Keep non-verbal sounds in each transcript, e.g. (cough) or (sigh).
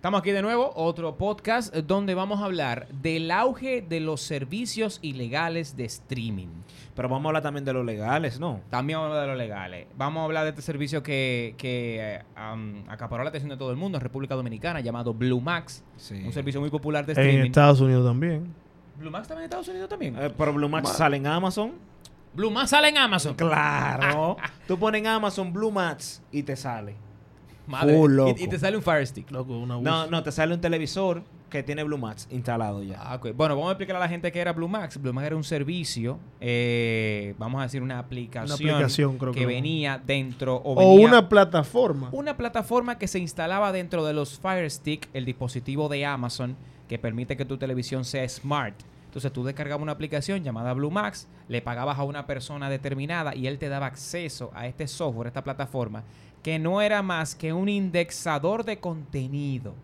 Estamos aquí de nuevo, otro podcast donde vamos a hablar del auge de los servicios ilegales de streaming. Pero vamos a hablar también de los legales, ¿no? También vamos a hablar de los legales. Vamos a hablar de este servicio que, que eh, um, acaparó la atención de todo el mundo en República Dominicana, llamado Blue Max. Sí. Un servicio muy popular de En streaming. Estados Unidos también. ¿Blue Max también en Estados Unidos también? Eh, pero Blue Max Ma- sale en Amazon. Blue Max sale en Amazon. Claro. (laughs) Tú pones en Amazon Blue Max y te sale. Madre. Full Y- loco. Y, te sale un Fire Stick. Loco, una No, no, te sale un televisor que tiene Blue Max instalado ya. Ah. Bueno, vamos a explicar a la gente qué era Blue Max. Blue Max era un servicio, eh, vamos a decir una aplicación, Una aplicación, creo que que- venía dentro o, O venía- una plataforma. una plataforma que se instalaba dentro de los Fire Stick, el dispositivo de Amazon que permite que tu televisión sea smart. Entonces tú descargabas una aplicación llamada Blue Max, le pagabas a una persona determinada y él te daba acceso a este software, a esta plataforma, que no era más que un indexador de contenido.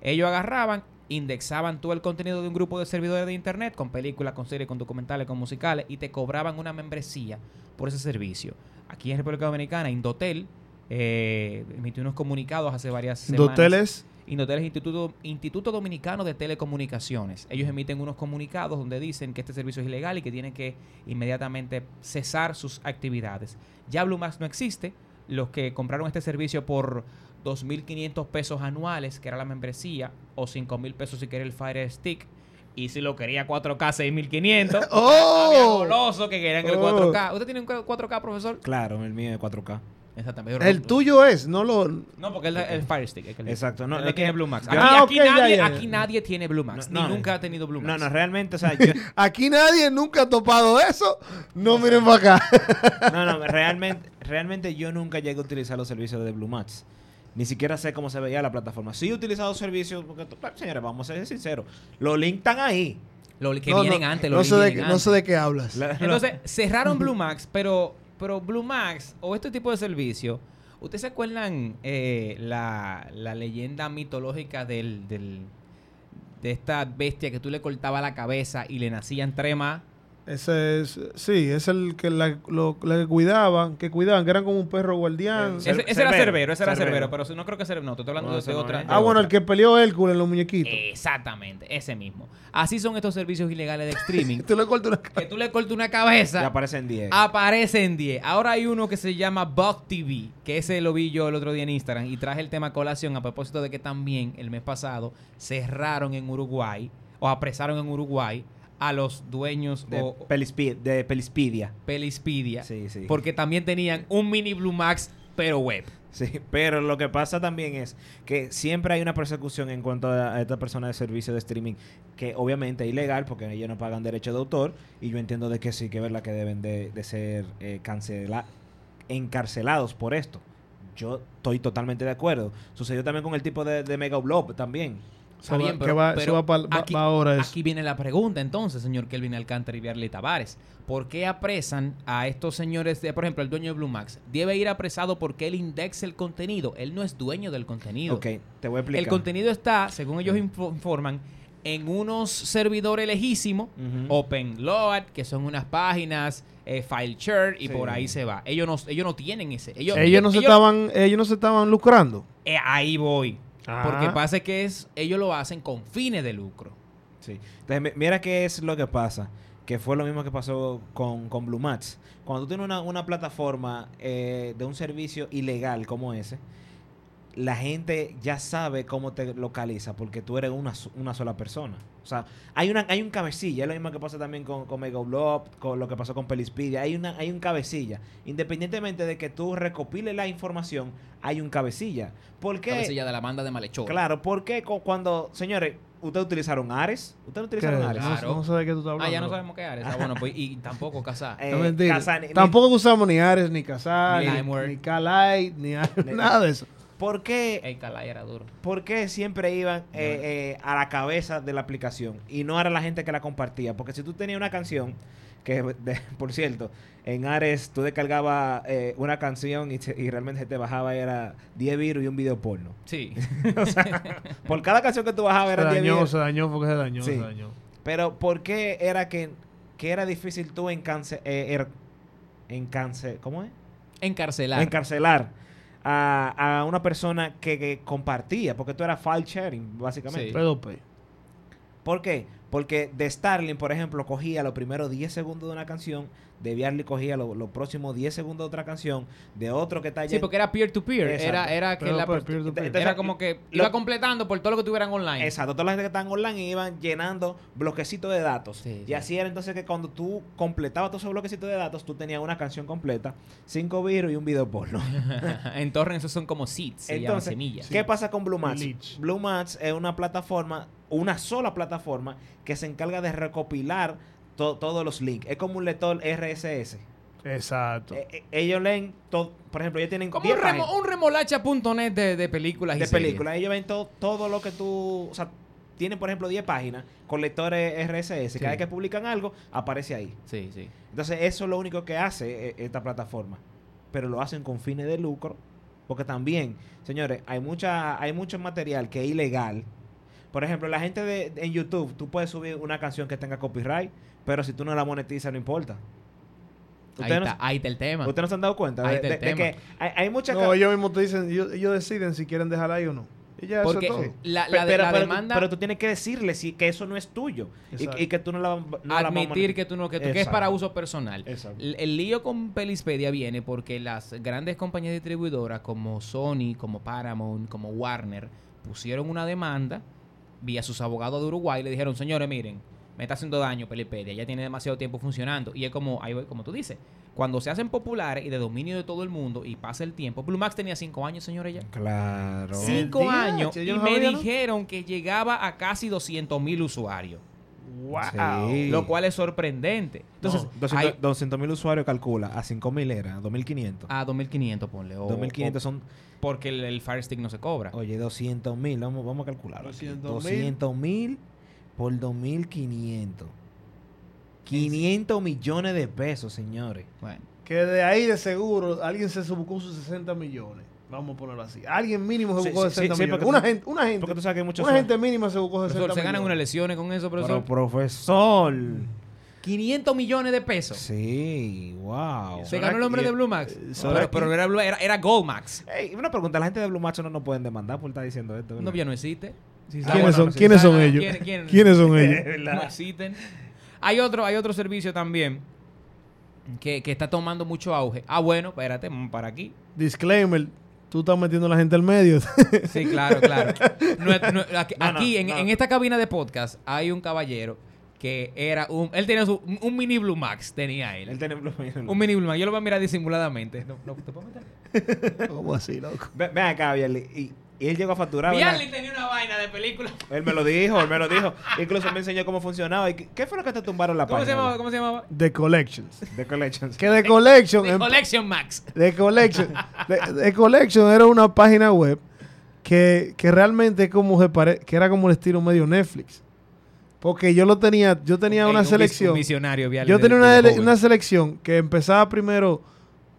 Ellos agarraban, indexaban todo el contenido de un grupo de servidores de internet, con películas, con series, con documentales, con musicales, y te cobraban una membresía por ese servicio. Aquí en República Dominicana, Indotel eh, emitió unos comunicados hace varias semanas. hoteles. Indotel es Instituto, Instituto Dominicano de Telecomunicaciones. Ellos emiten unos comunicados donde dicen que este servicio es ilegal y que tienen que inmediatamente cesar sus actividades. Ya Blue Max no existe. Los que compraron este servicio por 2.500 pesos anuales, que era la membresía, o 5.000 pesos si quería el Fire Stick, y si lo quería 4K, 6.500. (laughs) ¡Oh! Había golosos que querían el Oh. 4K. ¿Usted tiene un 4K, profesor? Claro, el mío es 4K. Exactamente. El tuyo es, no lo. No, porque el, el Fire Stick. que el- Exacto, no, él es tiene que- Blue Max. Aquí, Ah, aquí nadie, ya, ya. aquí nadie tiene Blue Max. No, ni no, nunca ha tenido Blue No, Max. no, realmente, o sea, yo- Aquí nadie nunca ha topado eso. No miren para acá. no, no, realmente, realmente yo nunca llegué a utilizar los servicios de Blue Max. Ni siquiera sé cómo se veía la plataforma. Sí he utilizado servicios, porque, señores, vamos a ser sinceros. Los links están ahí. Lo que No, vienen no, antes, no los sé, de, no sé qué hablas. La- Entonces, cerraron Blue Max, pero, pero Blue Max o este tipo de servicio, ¿ustedes se acuerdan eh, la, la leyenda mitológica del, del- de esta bestia que tú le cortabas la cabeza y le nacían tremas? Ese es, sí, es el que la, lo, la que cuidaban, que cuidaban, que eran como un perro guardián. Ese, ese era Cerbero, ese era Cerbero. Cerbero, pero no creo que Cerbero, no, te estoy hablando No, de, no otra. es. ah, bueno, el que peleó Hércules en los muñequitos. Exactamente, ese mismo. Así son estos servicios ilegales de streaming. (laughs) Tú le cortas una que tú le cortas una cabeza Ya aparecen 10. Aparece en 10. Ahora hay uno que se llama Bug TV, que ese lo vi yo el otro día en Instagram y traje el tema a colación a propósito de que también el mes pasado cerraron en Uruguay o apresaron en Uruguay a los dueños de, o Pelispi- de Pelispedia. Pelispedia, Sí, sí. porque también tenían un mini Blue Max pero web. Sí, pero lo que pasa también es que siempre hay una persecución en cuanto a, a esta persona de servicio de streaming, que obviamente es ilegal porque ellos no pagan derecho de autor, y yo entiendo de que sí, que es verdad que deben de, de ser eh, cancela- encarcelados por esto. Yo estoy totalmente de acuerdo. Sucedió también con el tipo de, de Mega Blob también. Está Eso va- bien, que pero, va- pero eso va pa- va- aquí, ahora viene la pregunta entonces, señor Kelvin Alcántara y Biarly Tavares. ¿Por qué apresan a estos señores, de, por ejemplo, el dueño de Blue Max? Debe ir apresado porque él indexa el contenido. Él no es dueño del contenido. Ok, te voy a explicar. El contenido está, según ellos info- informan, en unos servidores lejísimos, Ujú. OpenLoad, que son unas páginas, eh, FileShare, y Sí. por ahí se va. Ellos no, ellos no tienen ese. Ellos, ellos no se estaban, ellos no se estaban lucrando. eh, ahí voy. Ah. Porque pasa que es, ellos lo hacen con fines de lucro. Sí. Entonces, mi- mira qué es lo que pasa. Que fue lo mismo que pasó con, con Blue Max. Cuando tú tienes una, una plataforma eh, de un servicio ilegal como ese, la gente ya sabe cómo te localiza porque tú eres una, una sola persona. O sea, hay una hay un cabecilla. Es lo mismo que pasa también con, con Mega Blob, con lo que pasó con Pelispedia. Hay, una, hay un cabecilla. Independientemente de que tú recopiles la información, hay un cabecilla. ¿Por qué? Cabecilla de la banda de malhechores. Claro, porque cuando, señores, ustedes utilizaron Ares, ustedes no ¿Qué? utilizaron No, Ares. Claro. no sé de qué tú estás hablando. Ah, ya no sabemos qué Ares. Ah, bueno, pues, y (laughs) tampoco casar. Eh, Es mentira. Casa- ni- Tampoco usamos ni Ares, ni Casar, Ni ni, Limeware. ni Calite, ni Ni- (laughs) nada de eso. ¿Por qué, El Calay era duro. por qué siempre iban eh, eh, a la cabeza de la aplicación y no era la gente que la compartía? Porque si tú tenías una canción, que de- (laughs) por cierto, en Ares tú descargabas eh, una canción y, y realmente se te bajaba era 10 virus y un video porno. Sí. (laughs) o sea, (laughs) por cada canción que tú bajabas Se era 10 dañó, virus. se dañó porque se dañó, Sí. se dañó. Pero ¿por qué era que, que era difícil tú encance, eh, er- encance- ¿cómo es? Encarcelar. encarcelar a, a una persona que, que compartía, porque esto era file sharing, básicamente. Sí. P2P. ¿Por qué? Porque de Starling, por ejemplo, cogía los primeros 10 segundos de una canción, de Viarly cogía lo- los próximos 10 segundos de otra canción, de otro que está Sí, allá. porque era peer-to-peer. Era, era que per- peer-to-peer. era como que lo- iba completando por todo lo que tuvieran online. Exacto, toda la gente que estaban online iban llenando bloquecitos de datos. Sí, y sí. así era entonces que cuando tú completabas todos esos bloquecitos de datos, tú tenías una canción completa, cinco virus y un video porno. (laughs) en torrent esos son como seeds, se llaman Entonces, semillas. ¿qué pasa con Blue Mats? Blue Mats es una plataforma, una sola plataforma que se encarga de recopilar to- todos los links. Es como un lector RSS. Exacto. Eh, eh, ellos leen todo, por ejemplo, ellos tienen Como 10 un, remo- un remolacha.net de, de películas y de películas. Ellos ven to- todo lo que tú, o sea, tienen por ejemplo 10 páginas con lectores RSS. Sí. Cada vez que publican algo, aparece ahí. Sí, sí. Entonces, eso es lo único que hace eh, esta plataforma. Pero lo hacen con fines de lucro. Porque también, señores, hay mucha, hay mucho material que es ilegal. Por ejemplo, la gente de, en YouTube, tú puedes subir una canción que tenga copyright, pero si tú no la monetizas, no importa. Ahí Ustedes no, está, ahí está el tema. ustedes no se han dado cuenta Ahí de, está el de- de tema. que hay, hay mucha No, ellos mismos te dicen, ellos, ellos deciden si quieren dejarla ahí o no. Y ya Porque eso es todo. la, pero, la pero, demanda pero tú tienes que decirle si, que eso no es tuyo y, que tú no la, no admitir que tú no que, tú- que es para uso personal. Exacto. El, el lío con Pelispedia viene porque las grandes compañías distribuidoras como Sony, como Paramount, como Warner pusieron una demanda vía sus abogados de Uruguay y le dijeron, señores, miren, me está haciendo daño Pelispedia, ya tiene demasiado tiempo funcionando. Y es como, ahí voy, como tú dices, cuando se hacen populares y de dominio de todo el mundo y pasa el tiempo, Blue Max tenía cinco años, señores, ya. Claro. Cinco años y me dijeron que llegaba a casi 200 mil usuarios, Wow. Sí. lo cual es sorprendente. Entonces, hay- 200 mil usuarios calcula, a 5 mil era, 2500. a 2500 ponle. O, 2500 o- son, porque el, el Fire Stick no se cobra. oye, 200 mil, vamos, vamos a. 200.000. 200 mil por 2500. 500 millones de pesos, señores. Bueno, Que de ahí de seguro alguien se buscó sus 60 millones. Vamos a ponerlo así. Alguien mínimo se buscó sí, 60 sí, millones. Una tú- gente, una gente, Porque tú sabes que hay muchos... una gente mínima se buscó 60 profesor, se ganan unas lesiones con eso, Pero, profesor. profesor. 500 millones de pesos. Sí, wow. Se ganó el hombre de Blue Max. Pero, pero era, Blue- era, era Gold Max. Ey, una pregunta, la gente de Blue Macho no nos pueden demandar por estar diciendo esto. No, ya no existe. Sí, Ah, ¿Quiénes bueno, son, no sé. ¿quiénes son ellos? ¿quién- quién? ¿Quiénes son ellos? (laughs) No existen. Hay otro, hay otro servicio también que, que está tomando mucho auge. Ah, bueno, espérate, vamos para aquí. Disclaimer, tú estás metiendo a la gente al medio. (laughs) Sí, claro, claro. No es- no- aquí No, no, aquí, en, no. en esta cabina de podcast hay un caballero que era un... Él tenía su, un, mini Blue Max, tenía él. Él tiene Blue Max. Un mini Blue Max. Yo lo voy a mirar disimuladamente. No, no, ¿te puedo meter? (laughs) ¿Cómo así, loco? Ven, ven acá, Bialy. Y, y él llegó a facturar. Bialy tenía una vaina de película. Él me lo dijo, él me lo dijo. (laughs) Incluso me enseñó cómo funcionaba. ¿Y qué, fue lo que te tumbaron la ¿Cómo se página? llamaba? ¿Cómo se llamaba? The Collections. The Collections. Que The Collection... (laughs) The en- Collection Max. The Collection. (laughs) The, The Collection era una página web que, que realmente como se pare- que era como el estilo medio Netflix. Porque yo lo tenía, yo tenía una un selección. un visionario, Bialy, Yo de- tenía una selección que empezaba primero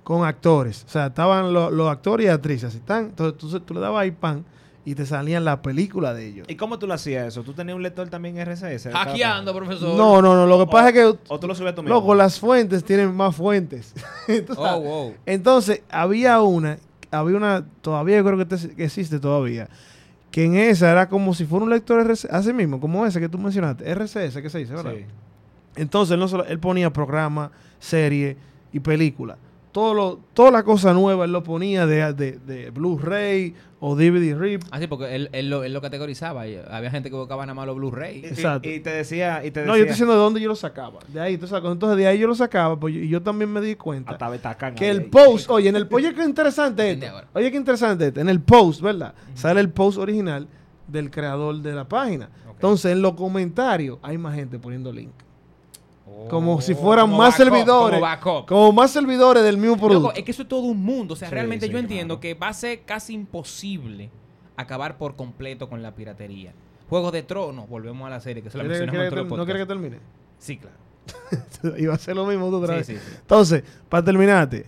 con actores. O sea, estaban lo- los actores y actrices. Están, entonces tú, le dabas ahí pan y te salían las películas de ellos. ¿Y cómo tú lo hacías eso? ¿Tú tenías un lector también RSS? Hackeando, profesor. No, no, no. Lo que pasa es que? ¿O tú lo subías tú mismo? loco, las fuentes tienen más fuentes. (laughs) Tú Oh, wow. Entonces, había una, había una, todavía yo creo que, te- que existe todavía, que en esa era como si fuera un lector RSS, así mismo, como ese que tú mencionaste, RSS, que se dice, ¿verdad? Sí. Entonces, él, no solo- él ponía programa, serie y película. Todo lo, toda la cosa nueva él lo ponía de, de, de Blu-ray o DVD RIP. Así, Ah, porque él, él lo, él lo categorizaba. y había gente que buscaba nada más los Blu-ray. y- Exacto. y te decía... Y te decía No, yo estoy diciendo de dónde yo lo sacaba. De ahí, tú sabes, entonces de ahí yo lo sacaba, pues yo- y yo también me di cuenta Hasta Betacán que el ahí. post, oye, en el oye qué interesante esto. Oye qué interesante esto. En el post, ¿verdad? Sale el post original del creador de la página. Entonces, en los comentarios hay más gente poniendo link. Como si fueran como más backup, servidores. Como más servidores del mismo producto. Loco, es que eso es todo un mundo. O sea, Sí, realmente sí, yo entiendo claro. que va a ser casi imposible acabar por completo con la piratería. Juegos de Tronos, volvemos a la serie, que se la ¿Quiere- mencionamos en ¿No quiere que termine? Sí, claro. (laughs) Iba a ser lo mismo tú otra Sí, vez. sí, sí. Entonces, para terminarte,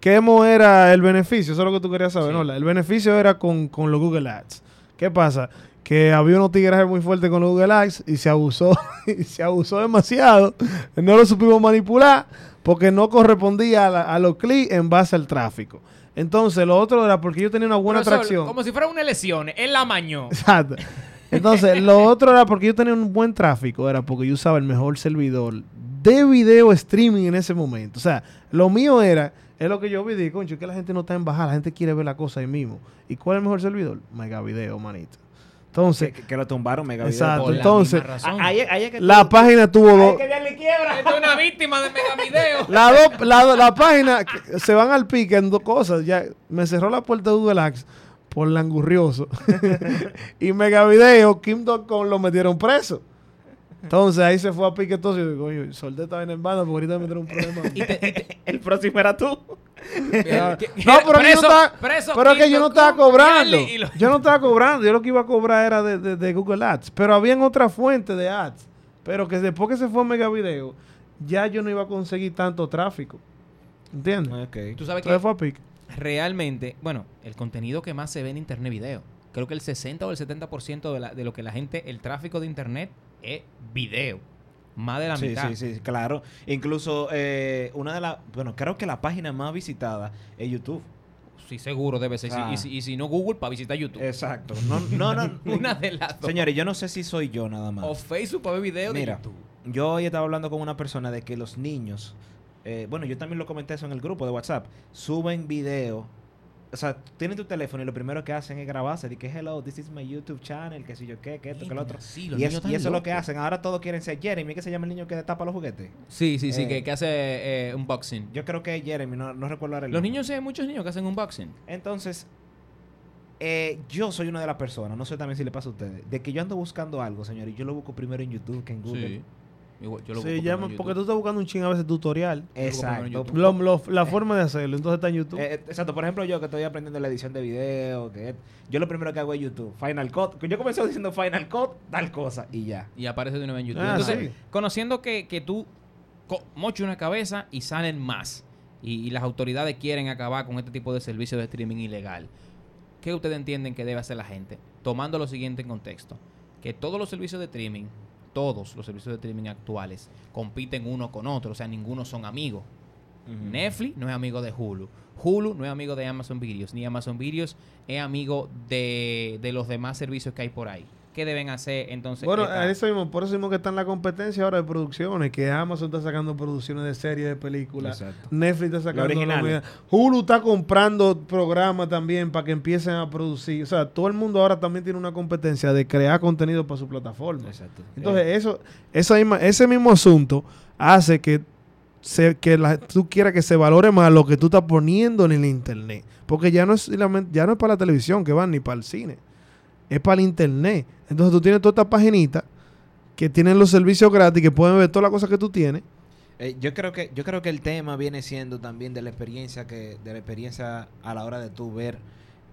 ¿qué mo era el beneficio? Eso es lo que tú querías saber, Sí. ¿no? La- El beneficio era con, con los Google Ads. ¿Qué pasa? Que había unos tigres muy fuertes con los Google Ads y se abusó, (laughs) y se abusó demasiado. No lo supimos manipular porque no correspondía a, la- a los clics en base al tráfico. Entonces, lo otro era porque yo tenía una buena Profesor, atracción. Como si fuera una lesión. Él la mañó. Exacto. (laughs) Entonces, lo otro era porque yo tenía un buen tráfico, era porque yo usaba el mejor servidor de video streaming en ese momento. O sea, lo mío era, es lo que yo vi, dije, concho, que la gente no está en bajar, la gente quiere ver la cosa ahí mismo. ¿Y cuál es el mejor servidor? Mega Video, manito. Entonces, Que, que lo tumbaron mega video. Exacto. Por la entonces, misma razón. Ah, ahí ahí es que la tú- página tuvo dos... es que darle quiebra. Esto es una víctima de Mega Video. (laughs) La, do- la, la página se van al pique en dos cosas. Ya me cerró la puerta de Google Ads por langurrioso. (laughs) y Mega Video, Kim.com lo metieron preso. Entonces ahí se fue a pique todo. Y yo digo, oye, solté esta vaina en banda porque ahorita me metieron un problema. Y te- y te- El próximo era tú. Ah, no, pero yo preso- no estaba, preso, pero que yo no estaba cobrando. Lo- Yo no estaba cobrando. Yo lo que iba a cobrar era de, de- de Google Ads. Pero habían otra fuente de ads. Pero que después que se fue Mega Video, ya yo no iba a conseguir tanto tráfico. ¿Entiendes? Ok. Tú sabes Entonces que fue a pique. realmente, bueno, el contenido que más se ve en internet video. Creo que el 60 o el 70% de, la- de lo que la gente, el tráfico de internet es video. Más de la Sí, mitad. sí, sí, claro. Incluso eh, una de las, bueno, creo que la página más visitada es YouTube. Sí, seguro debe ser. Sí, Ah. Y, si, y si no, Google para visitar YouTube. Exacto. No, no, no. (laughs) Una de las dos. Señores, yo no sé si soy yo nada más. O Facebook para ver video de Mira, YouTube. Yo hoy estaba hablando con una persona de que los niños, eh, bueno, yo también lo comenté eso en el grupo de WhatsApp, suben video. O sea, tienen tu teléfono y lo primero que hacen es grabarse. De que hello, this is my YouTube channel, que si yo qué, que esto, que lo otro. Sí, los Y, es- y eso es lo que hacen. Ahora todos quieren ser Jeremy, que se llama el niño que destapa los juguetes. Sí, sí, sí, Eh, que, que hace eh, unboxing. Yo creo que es Jeremy, no, no recuerdo ahora el Los nombre. niños, hay muchos niños que hacen unboxing. Entonces, eh, yo soy una de las personas, no sé también si le pasa a ustedes, de que yo ando buscando algo, señor, y yo lo busco primero en YouTube que en Google. Igual, yo lo Sí, busco llama- porque tú estás buscando un ching a veces tutorial. Exacto. Yo lo Lo- lo- la forma de hacerlo. Entonces está en YouTube. Eh, exacto, por ejemplo, yo que estoy aprendiendo la edición de video, que yo lo primero que hago es YouTube, Final Cut. Yo comencé diciendo Final Cut, tal cosa, y ya. Y aparece de una vez en YouTube. Ah, Entonces, sí. conociendo que, que tú co- mochas una cabeza y salen más. Y, y las autoridades quieren acabar con este tipo de servicio de streaming ilegal. ¿Qué ustedes entienden que debe hacer la gente? Tomando lo siguiente en contexto. Que todos los servicios de streaming, todos los servicios de streaming actuales, compiten uno con otro. O sea, ninguno son amigos. Netflix no es amigo de Hulu. Hulu no es amigo de Amazon Videos. Ni Amazon Videos es amigo de, de los demás servicios que hay por ahí. ¿Qué deben hacer entonces? Bueno, esta- a eso mismo, por eso mismo que está en la competencia ahora de producciones, que Amazon está sacando producciones de series, de películas, Exacto. Netflix está sacando. Hulu está comprando programas también para que empiecen a producir. O sea, todo el mundo ahora también tiene una competencia de crear contenido para su plataforma. Exacto. Entonces, Eh, eso, esa misma- ese mismo asunto hace que, se, que la- tú quieras que se valore más lo que tú estás poniendo en el internet. Porque ya no es, ya no es para la televisión que van ni para el cine. Es para el internet. Entonces tú tienes toda esta paginita que tienen los servicios gratis, que pueden ver todas las cosas que tú tienes. eh, yo creo que yo creo que el tema viene siendo también de la experiencia que de la experiencia a la hora de tú ver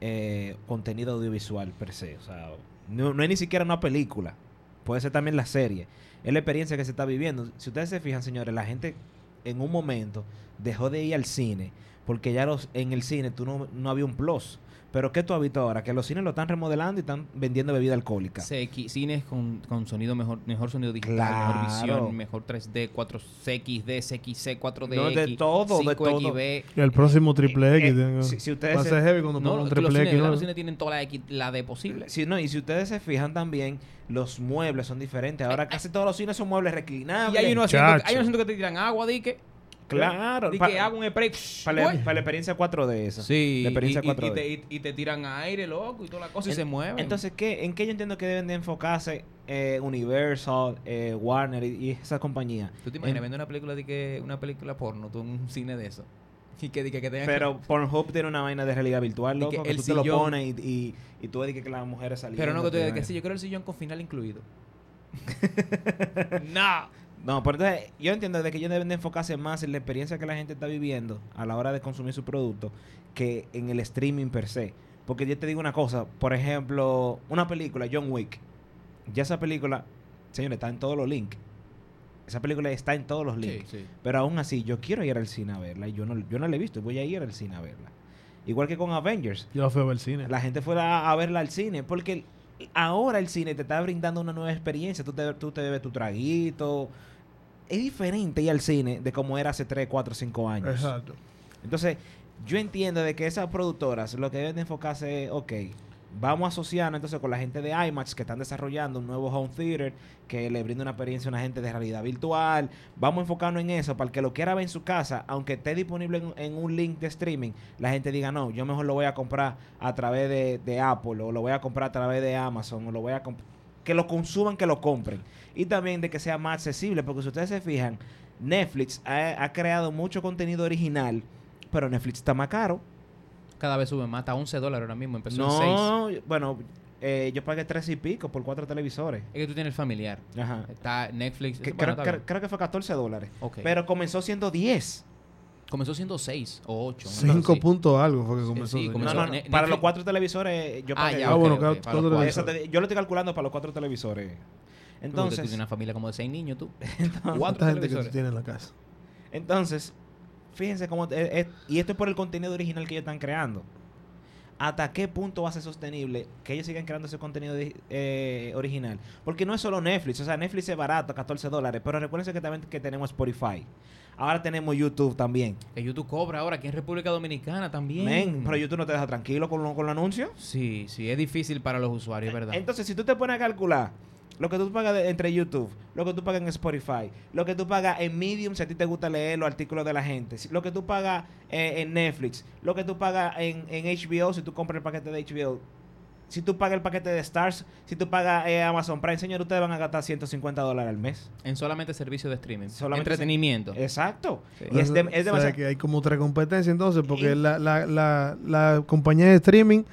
eh, contenido audiovisual per se, o sea, no, no es ni siquiera una película, puede ser también la serie, es la experiencia que se está viviendo. Si ustedes se fijan, señores, la gente en un momento dejó de ir al cine porque ya los en el cine tú no, no había un plus. Pero ¿qué tú has visto ahora? Que los cines lo están remodelando y están vendiendo bebida alcohólica. CX, cines con, con sonido mejor, mejor sonido digital, Claro. mejor visión, mejor 3D, 4CXD, CXC, 4DX, No, de todo, de todo. 5XB. El próximo triple X. Eh, que- si- si ustedes va a se- ser heavy cuando No, pongan un que los, triple cines, X. los cines tienen toda la, X, la de posible. Sí, no, y si ustedes se fijan también, los muebles son diferentes. Ahora casi todos los cines son muebles Y reclinables. hay unos asientos, hay unos asientos que te tiran agua, di que, Claro. pa- que hago un spray. Para la, Uy. para la experiencia 4D esa. Sí, La experiencia y, y- y 4D. te, y- y te tiran aire, loco, y toda la cosa, y se mueven. Entonces, ¿qué, ¿en qué yo entiendo que deben de enfocarse eh, Universal, eh, Warner y, y esas compañías? ¿Tú te imaginas en- viendo una película de que una película porno, tú en un cine de eso? Y que, di que, que tengan Pero Pornhub tiene una vaina de realidad virtual, Y loco, que que, el tú te lo sillón- pones y, y, y tú ves que, que las mujeres salen. Pero no que tú digas que sí, yo quiero el sillón con final incluido. (laughs) no. No, pero entonces yo entiendo de que ellos deben de enfocarse más en la experiencia que la gente está viviendo a la hora de consumir su producto que en el streaming per se. Porque yo te digo una cosa, por ejemplo, una película, John Wick. Ya esa película, señores, está en todos los links. Esa película está en todos los links. Sí, sí. Pero aún así, yo quiero ir al cine a verla. Y yo no, yo no la he visto, voy a ir al cine a verla. Igual que con Avengers. Yo fui a ver el cine. La gente fuera a verla al cine. Porque ahora el cine te está brindando una nueva experiencia. Tú te, tú te bebes tu traguito. Es diferente ir al cine de como era hace 3, 4, 5 años. Exacto. Entonces, Yo entiendo de que esas productoras lo que deben de enfocarse es, ok, vamos a asociarnos entonces con la gente de IMAX que están desarrollando un nuevo home theater que le brinda una experiencia a una gente de realidad virtual. Vamos a enfocarnos en eso para el que lo quiera ver en su casa, aunque esté disponible en, en un link de streaming, la gente diga, no, yo mejor lo voy a comprar a través de, de Apple o lo voy a comprar a través de Amazon o lo voy a comp- que lo consuman, que lo compren. Y también de que sea más accesible, porque si ustedes se fijan, Netflix ha, ha creado mucho contenido original, pero Netflix está más caro. Cada vez sube más, hasta 11 dólares ahora mismo, empezó en 6. No, bueno, eh, yo pagué tres y pico por cuatro televisores. Es que tú tienes el familiar. Ajá. Está Netflix. Que- bueno, creo, está creo- que fue 14 dólares. Ok. Pero comenzó siendo 10. Comenzó siendo 6 o 8. Cinco puntos algo fue que comenzó. sí, comenzó- No, no, Para los cuatro televisores, yo Ah, pagué. ya, Ah, ok, bueno, ok, claro, para todo los lo cuatro. Te- yo lo estoy calculando para los cuatro televisores. Entonces, tú Entonces, tienes una familia como de 6 niños tú. (laughs) ¿Cuánta Cuatro gente que tú tienes en la casa? entonces, fíjense cómo... te- es- y esto es por el contenido original que ellos están creando. ¿Hasta qué punto va a ser sostenible que ellos sigan creando ese contenido eh, original? Porque no es solo Netflix. O sea, Netflix es barato, 14 dólares. Pero recuérdense que también que tenemos Spotify. Ahora tenemos YouTube también. Que YouTube cobra ahora aquí en República Dominicana también. Men, pero YouTube no te deja tranquilo con, con los anuncios. Sí, sí, es difícil para los usuarios, ¿verdad? Entonces, si tú te pones a calcular lo que tú pagas de- entre YouTube, lo que tú pagas en Spotify, lo que tú pagas en Medium, si a ti te gusta leer los artículos de la gente, si- lo que tú pagas eh, en Netflix, lo que tú pagas en, en HBO, si tú compras el paquete de HBO, si tú pagas el paquete de Stars, si tú pagas eh, Amazon Prime, señor, ustedes van a gastar 150 dólares al mes. en solamente servicio de streaming. Solamente Entretenimiento. Exacto. Sí. Y es, de- es O sea, demasiado. que hay como tres competencias entonces, porque Y- la, la, la, la compañía de streaming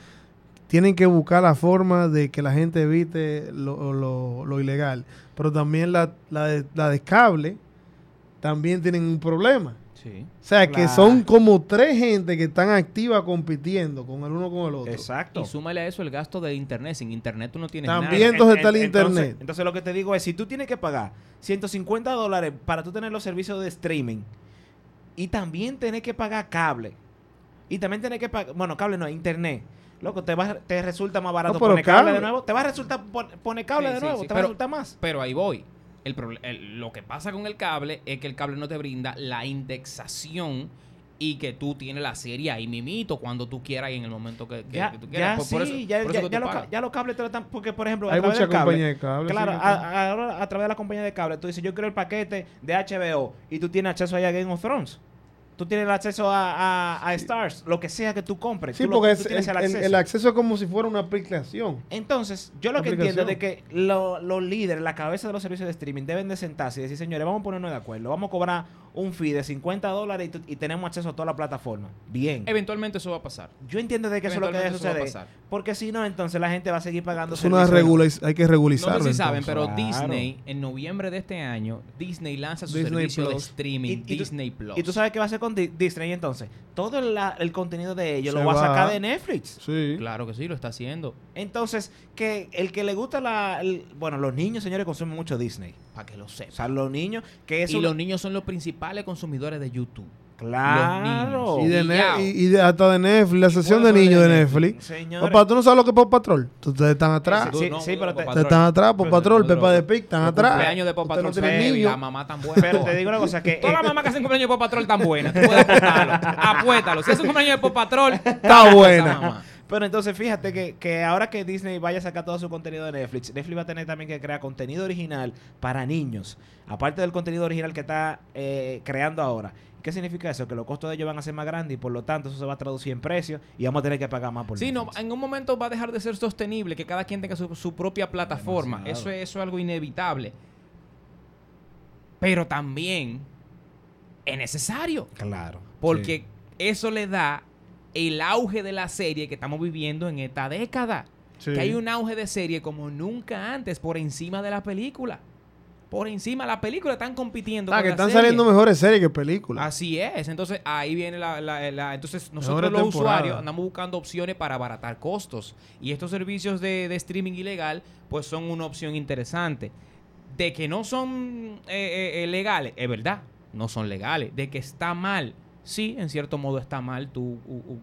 tienen que buscar la forma de que la gente evite lo, lo, lo ilegal. Pero también la, la, de, la de cable también tienen un problema. Sí. O sea, que son como tres gente que están activas compitiendo con el uno con el otro. Exacto. Y súmale a eso el gasto de internet. Sin internet tú no tienes También nada. entonces está el entonces- internet. Entonces lo que te digo es, si tú tienes que pagar 150 dólares para tú tener los servicios de streaming y también tienes que pagar cable y también tienes que pagar, bueno, cable no, internet. Loco, te, va, te resulta más barato No, pero poner cable. cable. de nuevo. Te va a resultar pon- poner cable Sí, de sí, nuevo. sí, te va a pero- resultar más. Pero ahí voy. El el- lo que pasa con el cable es que el cable no te brinda la indexación y que tú tienes la serie ahí mimito cuando tú quieras y en el momento que, que- Ya, que tú ya quieras. Por- sí, por eso- ya, por ya, eso ya los, ya cables te lo están, porque por ejemplo, a Hay través del cable, compañías de cable. Claro, sí, a- a- ahora a, través de la compañía de cable, tú dices, yo quiero el paquete de HBO y tú tienes acceso ahí a Game of Thrones. Tú tienes el acceso a, a- a Stars, lo que sea que tú compres. Sí, tú lo- porque tú es- tienes el, acceso. el acceso es como si fuera una aplicación. Entonces, yo lo que entiendo es de que lo- los líderes, la cabeza de los servicios de streaming deben de sentarse y decir, señores, vamos a ponernos de acuerdo, vamos a cobrar un fee de 50 dólares y, tenemos acceso a toda la plataforma. Bien. Eventualmente eso va a pasar. Yo entiendo de que eso es lo que debe Eventualmente eso va a suceder. pasar. Porque si no, entonces la gente va a seguir pagando Es una hay que No regularizarlo. sé si saben, pero Claro. Disney, en noviembre de este año, Disney lanza su Disney servicio de streaming, Y- y tú- Disney Plus. Y tú sabes qué va a hacer con Di- Disney entonces. Todo la- el contenido de ellos Se lo va, a sacar de Netflix. Sí. Claro que sí, lo está haciendo. Entonces, que el que le gusta la... el- bueno, los niños, señores, consumen mucho Disney. Para que lo O sepan. sea, los niños... que eso Y los niños son los principales consumidores de YouTube. Claro. Y, de y, y de- hasta de Netflix, la sesión de niños de Netflix. Señores. Papá, ¿tú no sabes lo que es Pop Patrol? Tú- Ustedes están atrás. Sí, no, sí, pero no, te- Ustedes están atrás, Pop Patrol, Pepa de Pig, están atrás. cumpleaños de Pop no Patrol son- niños. La mamá tan (laughs) buena. Pero te digo una cosa, que... Todas las mamás que hacen (laughs) cumpleaños de Pop Patrol tan buenas. Tú puedes apuestarlo. Apuéstalo. Si es un cumpleaños de Pop Patrol, Está buena. Pero entonces fíjate que, que ahora que Disney vaya a sacar todo su contenido de Netflix, Netflix va a tener también que crear contenido original para niños. Aparte del contenido original que está eh, creando ahora. ¿Qué significa eso? Que los costos de ellos van a ser más grandes y por lo tanto eso se va a traducir en precios y vamos a tener que pagar más por Sí, no, en un momento va a dejar de ser sostenible que cada quien tenga su, su propia plataforma. Demasiado. Eso es, eso es algo inevitable. Pero también es necesario. Claro. Porque eso le da el auge de la serie que estamos viviendo en esta década. Sí. Que hay un auge de serie como nunca antes por encima de la película. Por encima, la película están compitiendo. Ah, con que la están serie. saliendo mejores series que películas. Así es. Entonces ahí viene la, la- la- entonces nosotros los usuarios andamos buscando opciones para abaratar costos y estos servicios de, de streaming ilegal pues son una opción interesante. De que no son eh, eh, eh, legales, es verdad, no son legales. De que está mal, sí, en cierto modo está mal tú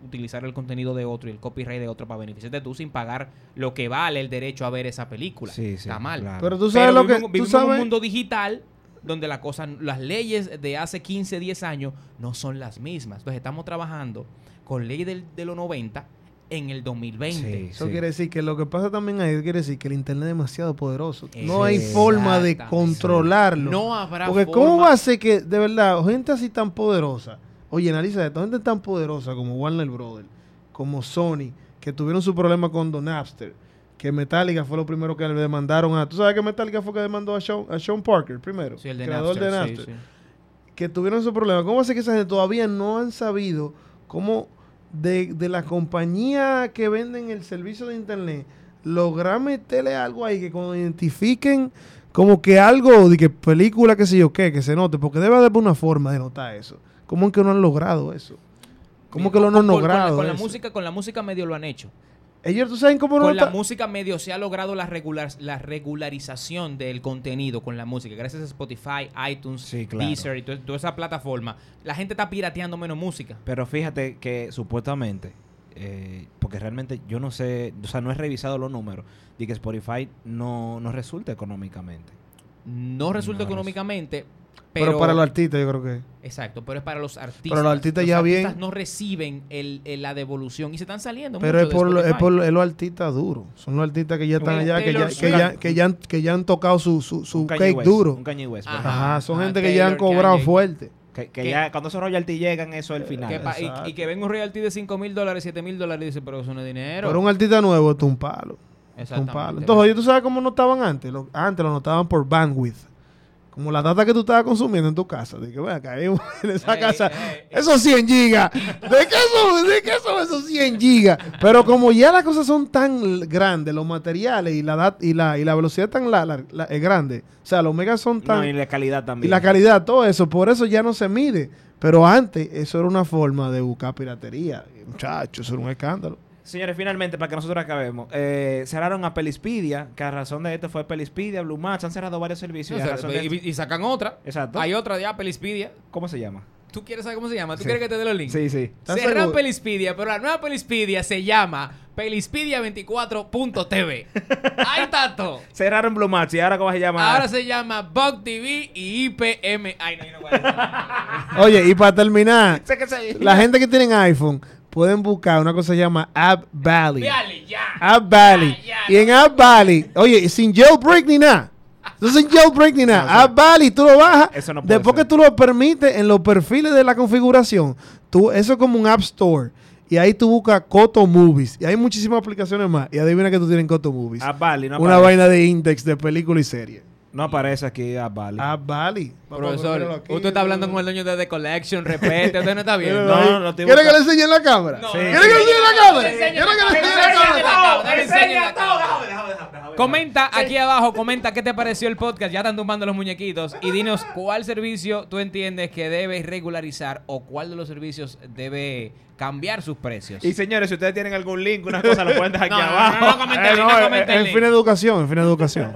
utilizar el contenido de otro y el copyright de otro para beneficiarte tú sin pagar lo que vale el derecho a ver esa película. Sí, sí, está mal. claro. Pero tú sabes lo que. vivimos, Tú en un mundo digital donde la cosa, las leyes de hace 15, 10 años no son las mismas. Entonces estamos trabajando con ley del- de los 90 en el 2020. Sí. Eso quiere decir que lo que pasa también ahí quiere decir que el internet es demasiado poderoso. No hay forma de controlarlo. No habrá Porque forma. ¿cómo va a ser que, de verdad, gente así tan poderosa, oye, analiza esto, gente tan poderosa como Warner Brothers, como Sony, que tuvieron su problema con Don Napster, que Metallica fue lo primero que le demandaron a... ¿Tú sabes que Metallica fue que demandó a Sean, a Sean Parker primero? Sí, el de creador Napster, de Napster. sí. Que tuvieron su problema. ¿Cómo ser que esa gente todavía no han sabido cómo de, de la compañía que venden el servicio de internet lograr meterle algo ahí que cuando identifiquen como que algo de que película, qué sé yo qué, que se note, porque debe haber una forma de notar eso. ¿Cómo es que no han logrado eso? ¿Cómo que lo no han Con- con- logrado? Con, la música, con la música medio lo han hecho. Ellos, ¿tú sabes cómo no Con la música medio se ha logrado la, regular, la regularización del contenido con la música. Gracias a Spotify, iTunes, Sí, claro. Deezer y to- toda esa plataforma. La gente está pirateando menos música. Pero fíjate que supuestamente, eh, porque realmente yo no sé, o sea, no he revisado los números, de que Spotify no, no resulta económicamente. No resulta No económicamente, Pero, pero... para los artistas yo creo que... Exacto, pero es para los artistas. Pero los artistas ya bien- no reciben el, el- la devolución y se están saliendo Pero es por, lo- es por es los artistas duros. Son los artistas que ya están allá, que ya, que, ya, que, ya han, que ya han tocado su, su, su cake West, duro. Un Kanye West, por Ajá. son gente que ya han cobrado Kanye. fuerte. Que, que ya cuando esos royalties llegan, eso es el final. Que pa- y- que venga un royalty de 5 mil dólares, 7 mil dólares, y dice, pero eso no es dinero. Pero un artista nuevo es un palo. Es un Exactamente. palo. Entonces, oye, ¿tú sabes cómo notaban antes? Lo- antes lo notaban por bandwidth. Como la data que tú estabas consumiendo en tu casa. De que, vea, caí (laughs) en esa Ey, casa. ey, ey. Esos 100 gigas. ¿De qué, son, ¿De qué son esos 100 gigas? Pero como ya las cosas son tan grandes, los materiales y la dat- y la, y la velocidad tan la, la- la- es grande. O sea, los megas son tan... No, y la calidad Y también. la calidad, todo eso, por eso ya no se mide. Pero antes, eso era una forma de buscar piratería. Muchachos, eso era un escándalo. Señores, finalmente, para que nosotros acabemos, eh, cerraron a Pelispedia, que a razón de esto fue Pelispedia, Blue Match, han cerrado varios servicios. O y a razón de esto- y, y sacan otra. Exacto. Hay otra ya, Pelispedia. ¿Cómo se llama? ¿Tú quieres saber cómo se llama? ¿Tú Sí. quieres que te dé los links? Sí, sí. ¿Estás Cerran seguro? Pelispedia, pero la nueva Pelispedia se llama Pelispedia24.tv. (laughs) Ahí está todo. Cerraron Blue Match y ahora ¿cómo se llama? Ahora se llama Bug TV y IPM. Ay, no, yo no voy a decir. Oye, y para terminar, (laughs) la gente que tienen iPhone pueden buscar una cosa que se llama App Valley. Ya. App Valley. Ya, Y en App Valley, oye, sin jailbreak (laughs) ni nada. No sin jailbreak ni nada. No, App Valley, tú lo bajas. Eso no puede después ser. que tú lo permites en los perfiles de la configuración, tú, eso es como un App Store. Y ahí tú buscas Coto Movies. Y hay muchísimas aplicaciones más. Y adivina que tú tienes Coto Movies. App Valley, no una aparece. vaina de index de película y serie. No aparece aquí. App Valley. Papá, míralo Profesor, aquí, usted está hablando con el dueño de The Collection, repete, usted no está viendo. No, no estoy ¿Quiere que le enseñe en la cámara? No, Sí. no, ¿Quiere que le enseñe en la cámara? no, ¿Quiere que le no, enseñe en la cámara? Comenta aquí abajo, comenta qué te pareció el podcast. Ya están tumbando los muñequitos. Y dinos cuál servicio tú entiendes que debe regularizar o cuál de los servicios debe cambiar sus precios. Y señores, si ustedes tienen algún link, una cosa, lo pueden dejar aquí No, no, no, abajo. no, comenten, Eh, no no, en fin de educación, en fin de educación.